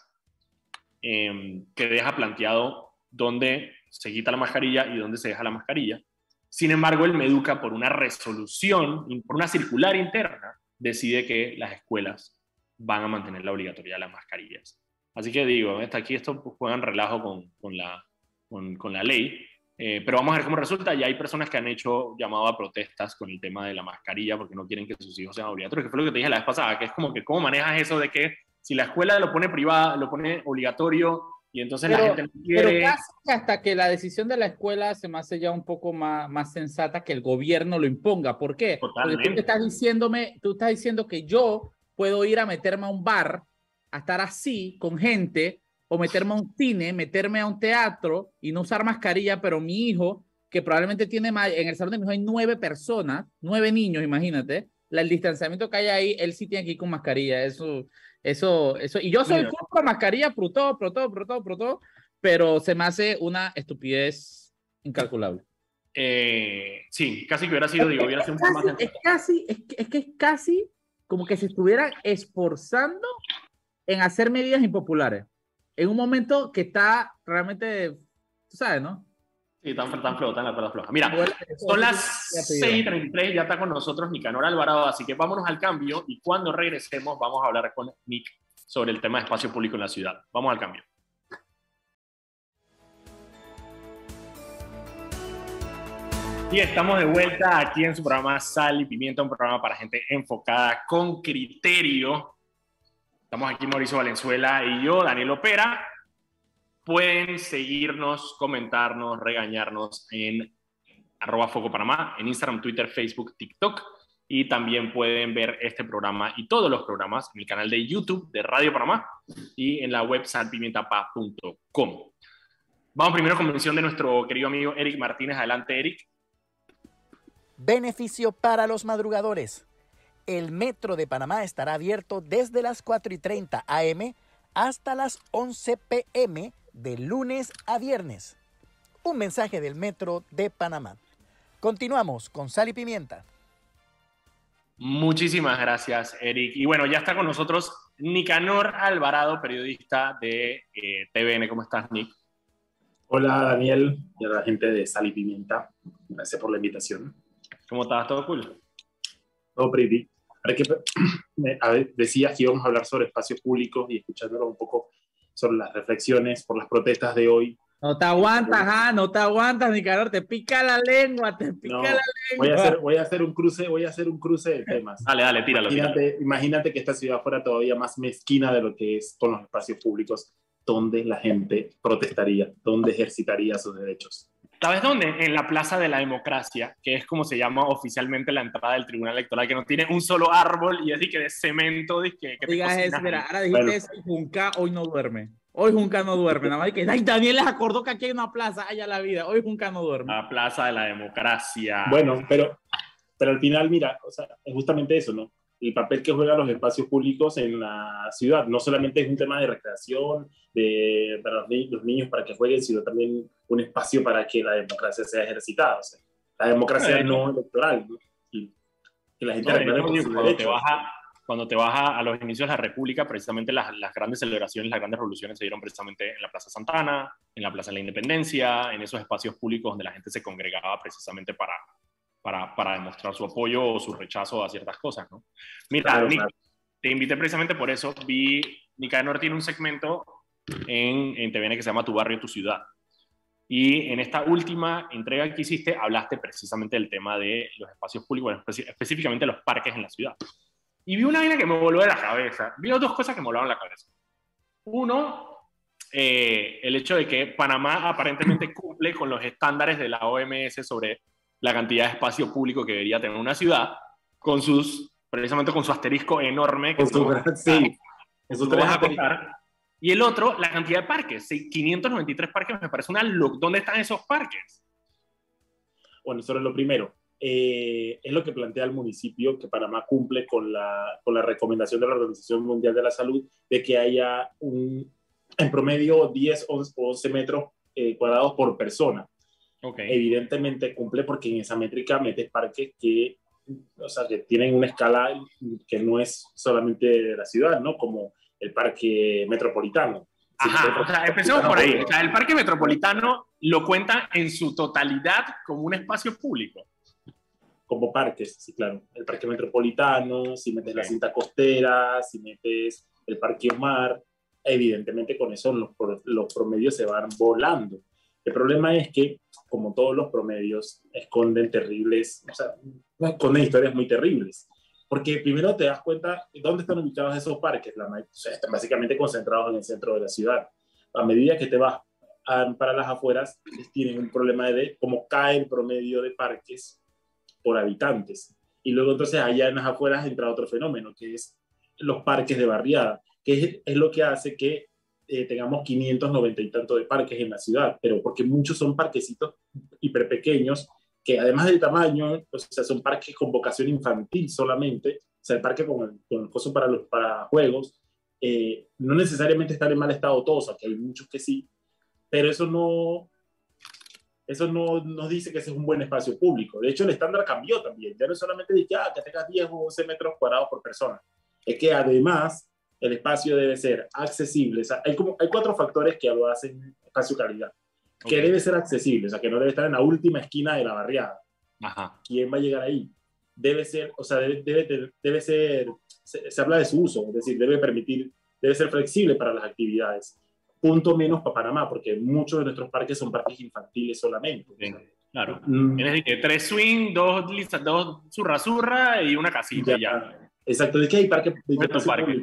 eh, que deja planteado dónde se quita la mascarilla y dónde se deja la mascarilla. Sin embargo, el MEDUCA, por una resolución, por una circular interna, decide que las escuelas van a mantener la obligatoriedad de las mascarillas. Así que digo, hasta aquí esto pues, juegan relajo con, con la, con, con, la ley, eh, pero vamos a ver cómo resulta. Ya hay personas que han hecho llamado a protestas con el tema de la mascarilla porque no quieren que sus hijos sean obligatorios, que fue lo que te dije la vez pasada, que es como que cómo manejas eso de que si la escuela lo pone privada, lo pone obligatorio y entonces la gente no quiere... Pero casi hasta que la decisión de la escuela se me hace ya un poco más, más sensata que el gobierno lo imponga. ¿Por qué? Porque tú estás diciéndome, tú estás diciendo que yo puedo ir a meterme a un bar, a estar así con gente, o meterme a un cine, meterme a un teatro y no usar mascarilla, pero mi hijo, que probablemente tiene más, en el salón de mi hijo hay nueve personas, nueve niños, imagínate, el distanciamiento que hay ahí, él sí tiene que ir con mascarilla. Eso, eso, eso. Y yo soy con mascarilla, pro todo, pro todo, pro todo, pro todo, pero se me hace una estupidez incalculable. Eh, sí, casi que hubiera sido, digo, hubiera sido un poco más. Es casi, es que, es que es casi como que se estuvieran esforzando en hacer medidas impopulares. En un momento que está realmente, tú sabes, ¿no? Sí, tan, tan floja, tan la floja. Mira, son las 6.33, ya está con nosotros Nicanor Alvarado, así que vámonos al cambio y cuando regresemos vamos a hablar con Nick sobre el tema de espacio público en la ciudad. Vamos al cambio. Y estamos de vuelta aquí en su programa Sal y Pimienta, un programa para gente enfocada con criterio. Estamos aquí Mauricio Valenzuela y yo, Daniel Opera. Pueden seguirnos, comentarnos, regañarnos en arroba Foco Panamá, en Instagram, Twitter, Facebook, TikTok. Y también pueden ver este programa y todos los programas en el canal de YouTube de Radio Panamá y en la web salpimientapa.com. Vamos primero con mención de nuestro querido amigo Eric Martínez. Adelante, Eric. Beneficio para los madrugadores. El metro de Panamá estará abierto desde las 4 y 30 am hasta las 11 pm de lunes a viernes. Un mensaje del Metro de Panamá. Continuamos con Sal y Pimienta. Muchísimas gracias, Eric. Y bueno, ya está con nosotros Nicanor Alvarado, periodista de eh, TVN. ¿Cómo estás, Nick? Hola, Daniel, y a la gente de Sal y Pimienta. Gracias por la invitación. ¿Cómo estás? ¿Todo cool? Todo pretty. A ver, decías que íbamos a hablar sobre espacios públicos y escuchándolo un poco sobre las reflexiones por las protestas de hoy. No te aguantas, ah, no te aguantas, mi calor, te pica la lengua, te pica la lengua. Voy a, hacer, voy a hacer un cruce, voy a hacer un cruce de temas. Dale, dale, tíralo. Imagínate, imagínate que esta ciudad fuera todavía más mezquina de lo que es con los espacios públicos, donde la gente protestaría, donde ejercitaría sus derechos. ¿Sabes dónde? En la Plaza de la Democracia, que es como se llama oficialmente la entrada del Tribunal Electoral, que no tiene un solo árbol y es de, que de cemento. De que, que Digas eso, mira, ahora dijiste eso, Junca hoy no duerme. Hoy Junca no duerme, nada más que, ay, Daniel les acordó que aquí hay una plaza, allá la vida, hoy Junca no duerme. La Plaza de la Democracia. Bueno, pero, pero al final, mira, o sea, es justamente eso, ¿no? El papel que juegan los espacios públicos en la ciudad. No solamente es un tema de recreación de, para los, los niños para que jueguen, sino también un espacio para que la democracia sea ejercitada. O sea, la democracia no electoral. Y que la gente no, cuando, te baja, cuando te baja a los inicios de la República, precisamente las, las grandes celebraciones, las grandes revoluciones se dieron precisamente en la Plaza Santana, en la Plaza de la Independencia, en esos espacios públicos donde la gente se congregaba precisamente para, para, para, demostrar su apoyo o su rechazo a ciertas cosas, ¿no? Mira, te invité precisamente por eso. Vi, Nicanor tiene un segmento en, en TVN que se llama Tu barrio, tu ciudad. Y en esta última entrega que hiciste, hablaste precisamente del tema de los espacios públicos, específicamente los parques en la ciudad. Y vi una vaina que me voló de la cabeza. Vi dos cosas que me volaron la cabeza. Uno, eh, el hecho de que Panamá aparentemente cumple con los estándares de la OMS sobre la cantidad de espacio público que debería tener una ciudad, con sus, precisamente con su asterisco enorme. Que sí, eso te vas a contar. Y el otro, la cantidad de parques. 593 parques me parece una look. ¿Dónde están esos parques? Bueno, eso es lo primero. Eh, es lo que plantea el municipio, que Panamá cumple con la, con la recomendación de la Organización Mundial de la Salud de que haya un, en promedio 10 o 11 metros eh, cuadrados por persona. Evidentemente cumple porque en esa métrica metes parques que, o sea, que tienen una escala que no es solamente de la ciudad, ¿no? Como el parque metropolitano. Ajá, o sea, empecemos por ahí. O sea, el parque metropolitano lo cuenta en su totalidad como un espacio público. Como parques, sí, claro. El parque metropolitano, si metes la cinta costera, si metes el parque Omar, evidentemente con eso los, los promedios se van volando. El problema es que, como todos los promedios, esconden terribles, o sea, esconden historias muy terribles. Porque primero te das cuenta de dónde están ubicados esos parques. La, o sea, están básicamente concentrados en el centro de la ciudad. A medida que te vas para las afueras, tienen un problema de cómo cae el promedio de parques por habitantes. Y luego entonces allá en las afueras entra otro fenómeno, que es los parques de barriada, que es, es lo que hace que eh, tengamos 590 y tanto de parques en la ciudad, pero porque muchos son parquecitos hiper pequeños, que además del tamaño, o sea, son parques con vocación infantil solamente, o sea, el parque con el, con coso para, los, para juegos, eh, no necesariamente están en mal estado todos, aunque hay muchos que sí, pero eso no, eso no nos dice que ese es un buen espacio público. De hecho, el estándar cambió también. Ya no es solamente de ah, que tengas 10 o 11 metros cuadrados por persona. Es que además el espacio debe ser accesible. hay, como, hay cuatro factores que lo hacen espacio calidad. que debe ser accesible, o sea, que no debe estar en la última esquina de la barriada. Ajá. ¿Quién va a llegar ahí? Debe ser, o sea, debe, debe, debe ser, se, se, habla de su uso, es decir, debe permitir, debe ser flexible para las actividades. Punto menos para Panamá, porque muchos de nuestros parques son parques infantiles solamente. Sí, claro. Mm. Tienes que tres swing, dos, dos zurra zurra y una casita ya. ya. Exacto, es que hay parques de parque.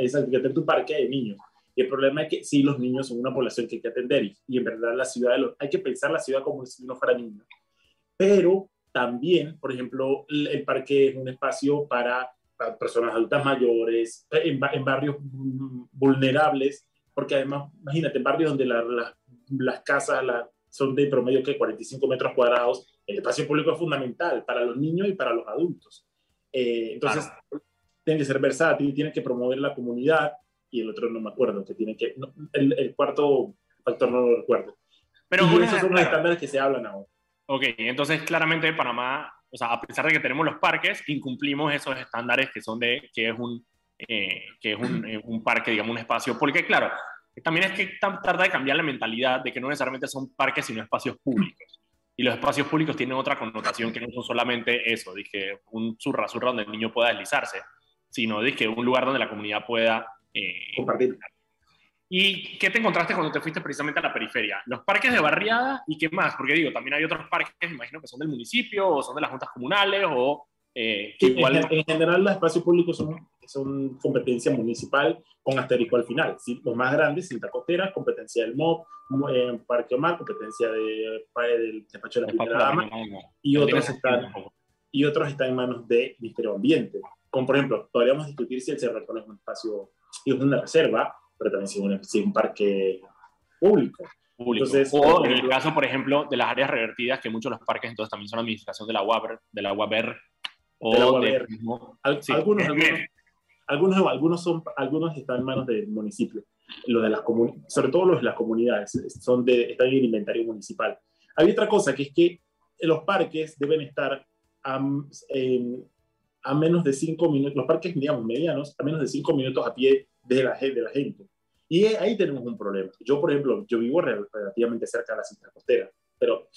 Exacto, que tu parque de niños. Y el problema es que sí, los niños son una población que hay que atender y, y en verdad la ciudad, de los, hay que pensar la ciudad como si no fuera niño. Pero también, por ejemplo, el parque es un espacio para, para personas adultas mayores, en, en, barrios vulnerables, porque además, imagínate, en barrios donde la, la, las casas la, son de promedio que 45 metros cuadrados, el espacio público es fundamental para los niños y para los adultos. Eh, entonces, claro. Tiene que ser versátil, tiene que promover la comunidad, y el otro no me acuerdo, que tiene que, no, el, el, cuarto factor no lo recuerdo. Pero y esos son los estándares que se hablan ahora. Ok, entonces claramente Panamá, o sea, a pesar de que tenemos los parques, incumplimos esos estándares que son de, que es un, eh, que es un, eh, un, parque, digamos, un espacio, porque claro, también es que tarda de cambiar la mentalidad de que no necesariamente son parques, sino espacios públicos. Y los espacios públicos tienen otra connotación que no son solamente eso, dije, un zurra zurra donde el niño pueda deslizarse, sino dije, un lugar donde la comunidad pueda eh, compartir. ¿Y qué te encontraste cuando te fuiste precisamente a la periferia? Los parques de barriada y qué más, porque digo, también hay otros parques, me imagino que son del municipio o son de las juntas comunales o... Eh, sí, igual... en, en, general los espacios públicos son, son competencia municipal con asterisco al final. ¿sí? Los más grandes, Cinta Costera, competencia del MOB, eh, Parque Omar, competencia de, del despacho de la primera dama, y otros, están, y otros están en manos del Ministerio de Ambiente. Como por ejemplo, podríamos discutir si el Cerro es un espacio, es una reserva, pero también si es un, parque público. público. Entonces, o en el caso, por ejemplo, de las áreas revertidas, que muchos de los parques entonces también son administración de la UABER, de la UABER, o de la UABER. De, Al, sí, algunos, algunos, algunos, algunos, son, algunos están en manos del municipio, los de las sobre todo los de las comunidades, son de, están en el inventario municipal. Hay otra cosa, que es que los parques deben estar um, en, a menos de cinco minutos, los parques, digamos, medianos, a menos de cinco minutos a pie de la, de la gente. Y ahí tenemos un problema. Yo, por ejemplo, yo vivo relativamente cerca de la cinta costera, pero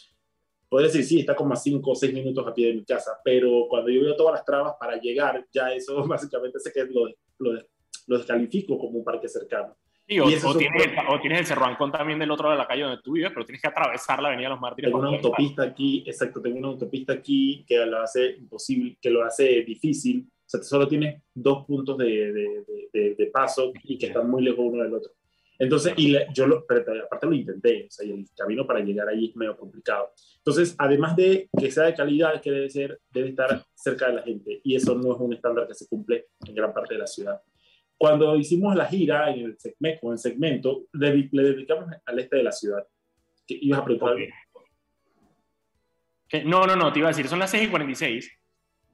podría decir, sí, está como a cinco o seis minutos a pie de mi casa, pero cuando yo veo todas las trabas para llegar, ya eso básicamente sé que lo, lo, lo descalifico como un parque cercano. Sí, o, o, tienes, o, tienes, el Cerro Ancón también del otro lado de la calle donde tú vives, pero tienes que atravesar la Avenida Los Mártires. Tengo una autopista aquí, exacto, tengo una autopista aquí que lo hace imposible, que lo hace difícil. O sea, solo tienes dos puntos de, de, de, de paso y que están muy lejos uno del otro. Entonces, y yo lo, pero aparte lo intenté, o sea, y el camino para llegar ahí es medio complicado. Entonces, además de que sea de calidad, que debe ser, debe estar cerca de la gente, y eso no es un estándar que se cumple en gran parte de la ciudad. Cuando hicimos la gira en el segmento, en el segmento le, le, dedicamos al este de la ciudad. ¿Qué ibas a preguntar okay. No, no, no, te iba a decir, son las 6 y 46.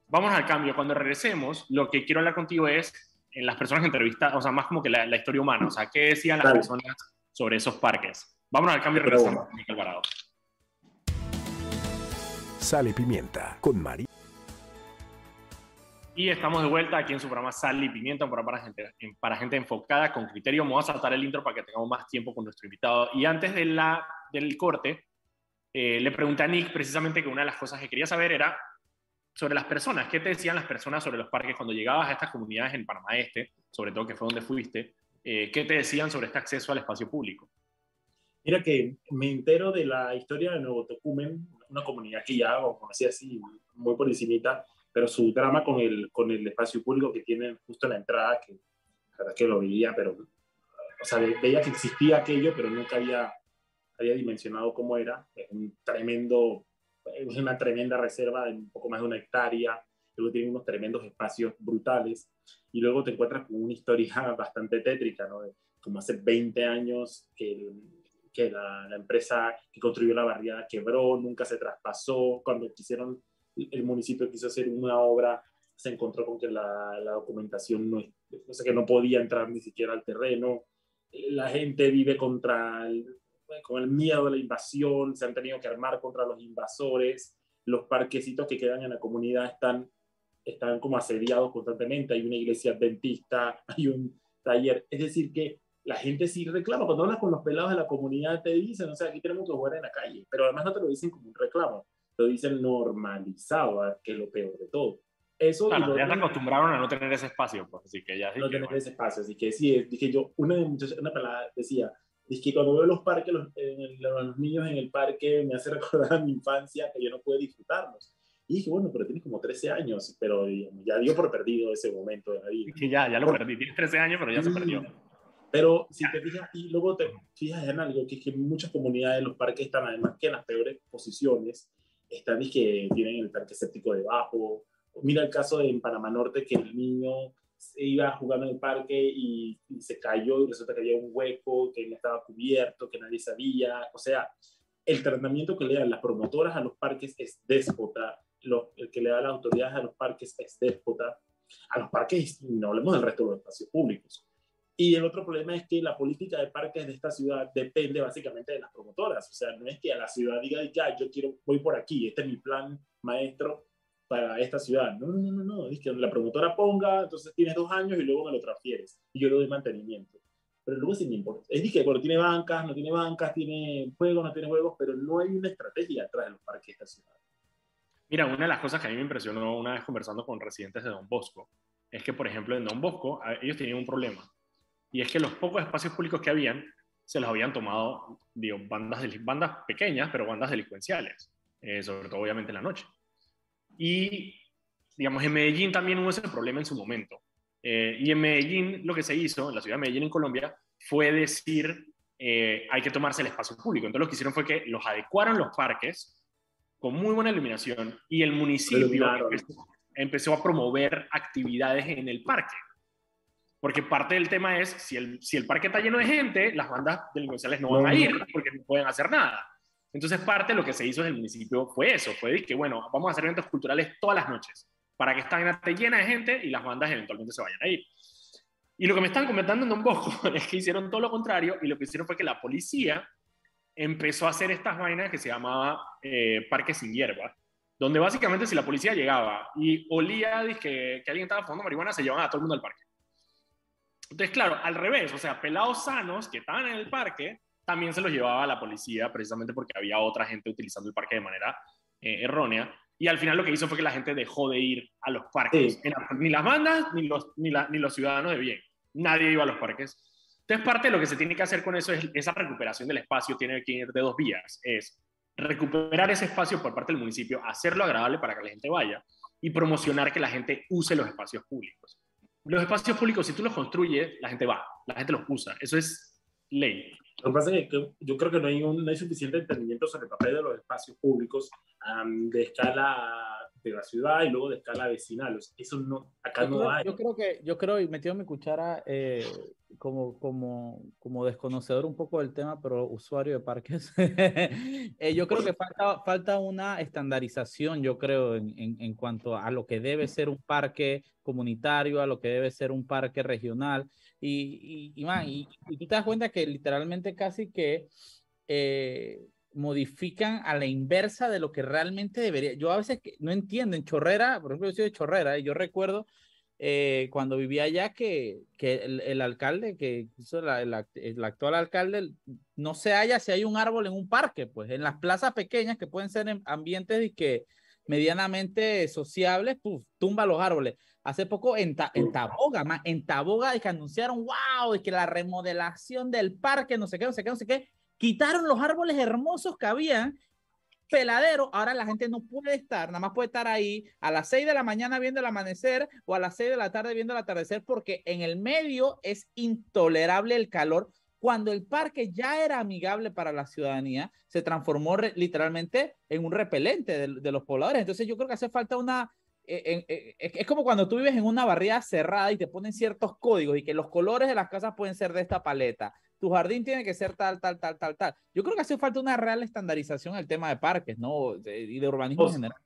Vamos al cambio. Cuando regresemos, lo que quiero hablar contigo es en las personas que entrevistas, o sea, más como que la, la, historia humana, o sea, qué decían las claro. personas sobre esos parques. Vámonos al cambio y regresamos con Michael Alvarado. Sal y Pimienta con María. Y estamos de vuelta aquí en su programa Sal y Pimienta, un programa para gente, para gente enfocada con criterio. Vamos a saltar el intro para que tengamos más tiempo con nuestro invitado. Y antes de la, del corte, eh, le pregunté a Nick precisamente que una de las cosas que quería saber era sobre las personas. ¿Qué te decían las personas sobre los parques cuando llegabas a estas comunidades en Panamá Este, sobre todo que fue donde fuiste? Eh, ¿Qué te decían sobre este acceso al espacio público? Mira que me entero de la historia de Nuevo Tocumen, una comunidad que ya conocí así muy por encimita, pero su drama con el, con el espacio público que tienen justo en la entrada, que la verdad que lo veía, pero, o sea, veía que existía aquello, pero nunca había, había dimensionado cómo era. Es un tremendo, es una tremenda reserva de un poco más de una hectárea, luego tiene unos tremendos espacios brutales, y luego te encuentras con una historia bastante tétrica, ¿no? Como hace 20 años que, que la, la empresa que construyó la barriada quebró, nunca se traspasó, cuando quisieron el municipio quiso hacer una obra, se encontró con que la, documentación no, o sea, que no podía entrar ni siquiera al terreno. La gente vive contra con el miedo de la invasión, se han tenido que armar contra los invasores. Los parquecitos que quedan en la comunidad están, están como asediados constantemente. Hay una iglesia adventista, hay un taller. Es decir, que la gente sí reclama. Cuando hablas con los pelados de la comunidad te dicen, o sea, aquí tenemos que jugar en la calle, pero además no te lo dicen como un reclamo, lo dicen normalizado, ¿eh? que es lo peor de todo. Eso claro, ya se acostumbraron a no tener ese espacio, pues, así que ya sí No que, tener bueno. ese espacio, así que sí, dije yo, una, de muchas, una pelada decía, es que cuando veo los parques, los, los niños en el parque, me hace recordar a mi infancia que yo no pude disfrutarlos. Y dije, bueno, pero tienes como 13 años, pero digamos, ya dio por perdido ese momento de la vida. Sí, ya, ya lo perdí. Tienes 13 años, pero ya se perdió. Pero si te fijas, y luego te fijas en algo, que es que muchas comunidades, los parques están además que en las peores posiciones, están y que tienen el tanque séptico debajo. Mira el caso de en Panamá Norte, que el niño iba jugando en el parque y, y se cayó y resulta que había un hueco, que no estaba cubierto, que nadie sabía. O sea, el tratamiento que le dan las promotoras a los parques es déspota, lo, el que le da las autoridades a los parques es déspota, a los parques, no hablemos del resto de los espacios públicos. Y el otro problema es que la política de parques de esta ciudad depende básicamente de las promotoras. O sea, no es que a la ciudad diga, ya, yo quiero, voy por aquí, este es mi plan maestro para esta ciudad. No, no, no, no, es que la promotora ponga, entonces tienes dos años y luego me lo transfieres. Y yo le doy mantenimiento. Pero luego sí me importa. Es que, bueno, tiene bancas, no tiene bancas, tiene juegos, no tiene juegos, pero no hay una estrategia atrás de los parques de esta ciudad. Mira, una de las cosas que a mí me impresionó una vez conversando con residentes de Don Bosco es que, por ejemplo, en Don Bosco ellos tenían un problema. Y es que los pocos espacios públicos que habían se los habían tomado, digo, bandas, bandas pequeñas, pero bandas delincuenciales, eh, sobre todo obviamente en la noche. Y, digamos, en Medellín también hubo ese problema en su momento. Eh, y en Medellín lo que se hizo, en la ciudad de Medellín, en Colombia, fue decir, eh, hay que tomarse el espacio público. Entonces lo que hicieron fue que los adecuaron los parques con muy buena iluminación y el municipio empezó a promover actividades en el parque. Porque parte del tema es, si el, si el parque está lleno de gente, las bandas delincuenciales no van a ir porque no pueden hacer nada. Entonces parte de lo que se hizo desde el municipio fue eso, fue que, bueno, vamos a hacer eventos culturales todas las noches para que esta vaina esté llena de gente y las bandas eventualmente se vayan a ir. Y lo que me están comentando en Don Bosco es que hicieron todo lo contrario y lo que hicieron fue que la policía empezó a hacer estas vainas que se llamaba eh, parque sin hierba, donde básicamente si la policía llegaba y olía dizque, que alguien estaba fumando marihuana, se llevaban a todo el mundo al parque. Entonces, claro, al revés, o sea, pelados sanos que estaban en el parque, también se los llevaba a la policía precisamente porque había otra gente utilizando el parque de manera eh, errónea. Y al final lo que hizo fue que la gente dejó de ir a los parques. Sí. Ni las bandas ni los, ni, la- ni los ciudadanos de bien. Nadie iba a los parques. Entonces, parte de lo que se tiene que hacer con eso es esa recuperación del espacio, tiene que ir de dos vías. Es recuperar ese espacio por parte del municipio, hacerlo agradable para que la gente vaya y promocionar que la gente use los espacios públicos. Los espacios públicos, si tú los construyes, la gente va, la gente los usa. Eso es ley. Lo que pasa es que yo creo que no hay, un, no hay suficiente entendimiento sobre el papel de los espacios públicos am, de escala de la ciudad y luego de escala vecinal. O sea, Eso no, acá Yo no creo, hay. yo creo que, yo creo, y metido mi cuchara eh, como, como, como desconocedor un poco del tema, pero usuario de parques, eh, yo creo que falta, falta una estandarización, yo creo, en, en, en cuanto a lo que debe ser un parque comunitario, a lo que debe ser un parque regional. Y, y, y, man, y, y tú te das cuenta que literalmente casi que eh, modifican a la inversa de lo que realmente debería. Yo a veces no entiendo, en Chorrera, por ejemplo, yo soy de Chorrera y yo recuerdo eh, cuando vivía allá que, que el, el alcalde, que hizo la, el, el actual alcalde, no se halla si hay un árbol en un parque, pues en las plazas pequeñas que pueden ser en ambientes y que medianamente sociables, puf, tumba los árboles. Hace poco en, Ta- en Taboga, ma, en Taboga, de que anunciaron, wow, de que la remodelación del parque, no sé qué, no sé qué, no sé qué, quitaron los árboles hermosos que habían, peladero, ahora la gente no puede estar, nada más puede estar ahí a las 6 de la mañana viendo el amanecer o a las 6 de la tarde viendo el atardecer porque en el medio es intolerable el calor. Cuando el parque ya era amigable para la ciudadanía, se transformó literalmente en un repelente de, los pobladores. Entonces yo creo que hace falta una, eh, eh, es como cuando tú vives en una barriada cerrada y te ponen ciertos códigos y que los colores de las casas pueden ser de esta paleta. Tu jardín tiene que ser tal, tal, tal, tal, tal. Yo creo que hace falta una real estandarización el tema de parques, ¿no? Y de urbanismo en Pues, general.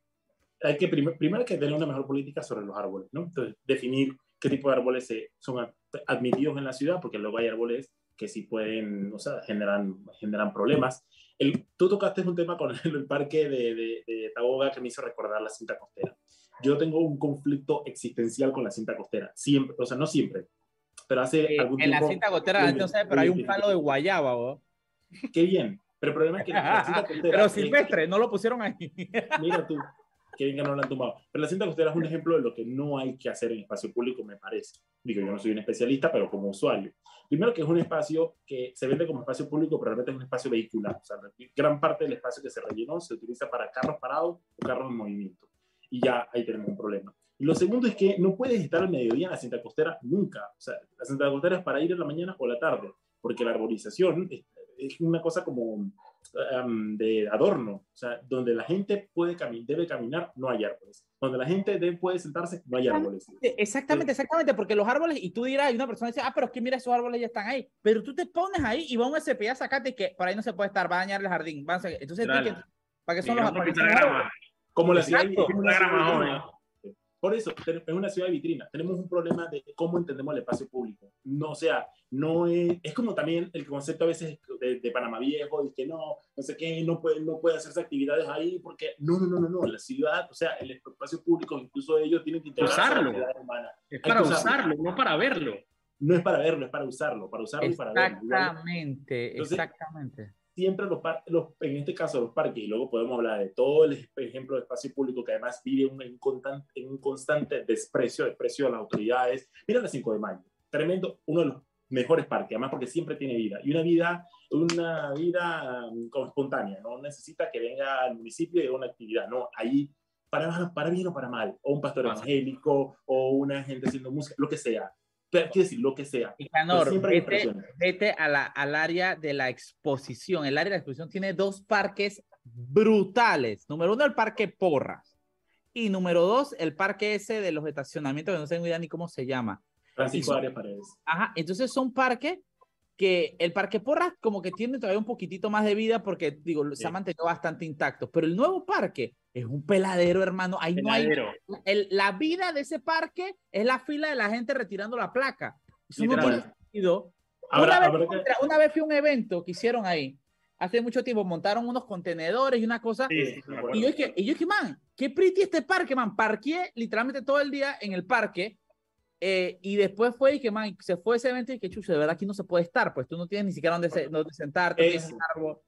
hay que prim- primero hay que tener una mejor política sobre los árboles, ¿no? Entonces, definir qué tipo de árboles son ad- admitidos en la ciudad, porque luego hay árboles que sí pueden, o sea, generan, generan problemas. El, tú tocaste un tema con el, el parque de, de, de Taboga que me hizo recordar la cinta costera. Yo tengo un conflicto existencial con la cinta costera, siempre, o sea, no siempre. Pero hace Eh, algún en la tiempo... cinta gotera, la gente no sabe, pero hay un palo de guayaba, ¿o? Qué bien. Pero el problema es que la cinta costera... Pero es- silvestre, no lo pusieron ahí. Mira tú, que bien que no la han tomado. Pero la cinta costera es un ejemplo de lo que no hay que hacer en espacio público, me parece. Digo, yo no soy un especialista, pero como usuario. Primero que es un espacio que se vende como espacio público, pero realmente es un espacio vehicular. O sea, gran parte del espacio que se rellenó se utiliza para carros parados o carros en movimiento. Y ya ahí tenemos un problema. Y lo segundo es que no puedes estar al mediodía en la cinta costera nunca. O sea, la cinta costera es para ir en la mañana o la tarde, porque la arborización es, es una cosa como um, de adorno. O sea, donde la gente puede cami debe caminar, no hay árboles. Donde la gente debe, puede sentarse, no hay árboles. Exactamente, exactamente, porque los árboles, y tú dirás, y una persona dice, ah, pero es que mira, esos árboles ya están ahí. Pero tú te pones ahí y va un SPA a sacarte que por ahí no se puede estar, va a dañar el jardín. va a Entonces, ¿tú Claro. qué- ¿para qué son los árboles? Como la ciudad Por eso, es una ciudad vitrina. Tenemos un problema de cómo entendemos el espacio público. No, o sea, no es, es como también el concepto a veces de, de Panamá Viejo, de que no, no sé qué, no puede, no puede hacerse actividades ahí, porque no, no, no, no, no, la ciudad, o sea, el espacio público, incluso ellos tienen que integrarse a la Usarlo. humana. Es para usarlo. usarlo, no para verlo. No es para verlo, es para usarlo, para usarlo y para verlo. Exactamente, Entonces, exactamente. Siempre los, par- los en este caso los parques, y luego podemos hablar de todo el ejemplo de espacio público que además vive un, en, contan- en un constante desprecio, desprecio a las autoridades. Mira la 5 de mayo, tremendo, uno de los mejores parques, además porque siempre tiene vida, y una vida, una vida um, como espontánea, no necesita que venga al municipio y haga una actividad, no, ahí para, para bien o para mal, o un pastor evangélico, o una gente haciendo música, lo que sea, quiero decir, lo que sea. Y Pero Canor, vete, vete a la, al área de la exposición. El área de la exposición tiene dos parques brutales. Número uno, el parque Porras. Y número dos, el parque ese de los estacionamientos, que no sé ni cómo se llama. Francisco Arias Paredes. Ajá, entonces son parques que el parque Porras como que tiene todavía un poquitito más de vida porque, digo, se Sí. ha mantenido bastante intacto. Pero el nuevo parque es un peladero, hermano. Ahí no hay Peladero. el- la vida de ese parque es la fila de la gente retirando la placa. Eso no tiene sentido. Habrá- una, vez, habrá una vez fui a un evento que hicieron ahí, hace mucho tiempo, montaron unos contenedores y una cosa. Sí. Y yo dije, y yo dije, man, qué pretty este parque, man. Parqué literalmente todo el día en el parque. Eh, y después fue y que, man, se fue ese evento y que, chucho, de verdad aquí no se puede estar, pues tú no tienes ni siquiera dónde, se- dónde sentarte, árbol.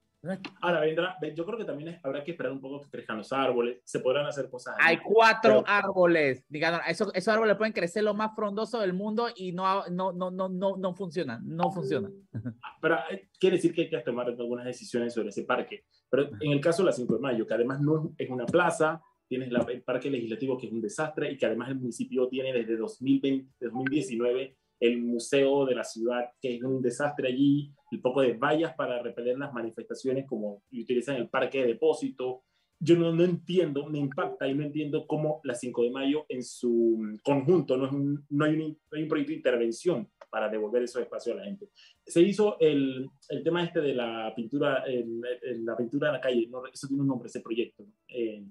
Ahora vendrá, ve- yo creo que también es- habrá que esperar un poco que crezcan los árboles, se podrán hacer cosas. ahí. Hay cuatro Pero- árboles. Digan, esos, esos árboles pueden crecer lo más frondoso del mundo y no, no, no, no, no, no funcionan. No funcionan. Pero eh, quiere decir que hay que tomar algunas decisiones sobre ese parque. Pero en el caso de la 5 de mayo, que además no es es una plaza, tienes la- el parque legislativo que es un desastre y que además el municipio tiene desde 2020, 2019 el museo de la ciudad, que es un desastre allí, el poco de vallas para repeler las manifestaciones como utilizan el parque de depósito. Yo no, no entiendo, me impacta y no entiendo cómo la 5 de mayo en su conjunto no, es un, no, hay un, no hay un proyecto de intervención para devolver esos espacios a la gente. Se hizo el, el tema este de la pintura, el- el- la pintura en la calle, no, eso tiene un nombre, ese proyecto. Eh,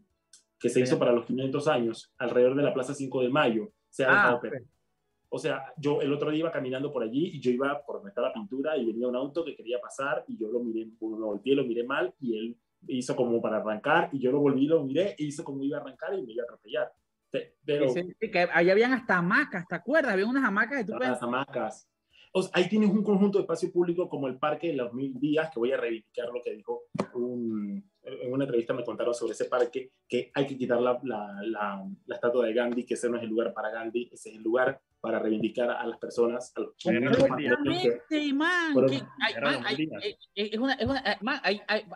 que se hizo para los 500 años alrededor de la Plaza 5 de Mayo. Se ha Ah, dejado ok. perder. O sea, yo el otro día iba caminando por allí y yo iba por donde está la pintura y venía un auto que quería pasar y yo lo miré, lo volteé, lo miré mal y él hizo como para arrancar y yo lo volví, lo miré e hizo como iba a arrancar y me iba a atropellar. Pero Sí, sí, que ahí habían hasta hamacas, ¿te acuerdas? Había unas hamacas tú las hamacas. O sea, ahí tienes un conjunto de espacio público como el Parque de los Mil Días, que voy a reivindicar lo que dijo un- en una entrevista me contaron sobre ese parque, que hay que quitar la, la, la, la estatua de Gandhi, que ese no es el lugar para Gandhi, ese es el lugar para reivindicar a las personas, a los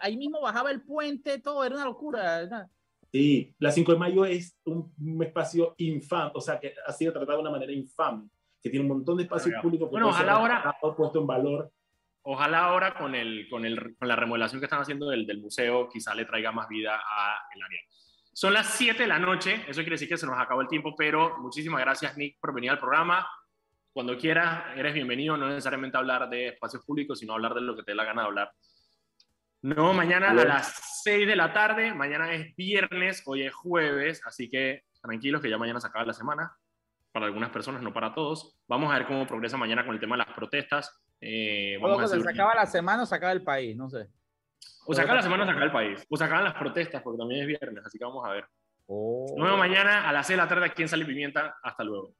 ahí mismo bajaba el puente, todo, era una locura. ¿verdad? Sí, la 5 de mayo es un, un espacio infame, o sea, que ha sido tratado de una manera infame, que tiene un montón de espacio Bueno, público que bueno, ojalá ahora- puesto en valor. Ojalá ahora con, el, con, el, con la remodelación que están haciendo del, del museo, quizá le traiga más vida al área. Son las 7 de la noche, eso quiere decir que se nos acabó el tiempo, pero muchísimas gracias Nick por venir al programa. Cuando quieras, eres bienvenido, no necesariamente hablar de espacios públicos, sino hablar de lo que te dé la gana de hablar. No, mañana a las 6 de la tarde, mañana es viernes, hoy es jueves, así que tranquilos que ya mañana se acaba la semana, para algunas personas, no para todos. Vamos a ver cómo progresa mañana con el tema de las protestas. Eh, vamos a que se sacaba la semana o sacaba el país, no sé. o se acaba la semana, o se acaba el país. O se acaban las protestas, porque también es viernes, así que vamos a ver. Oh. Nos vemos mañana a las 6 de la tarde aquí en Sal y Pimienta. Hasta luego.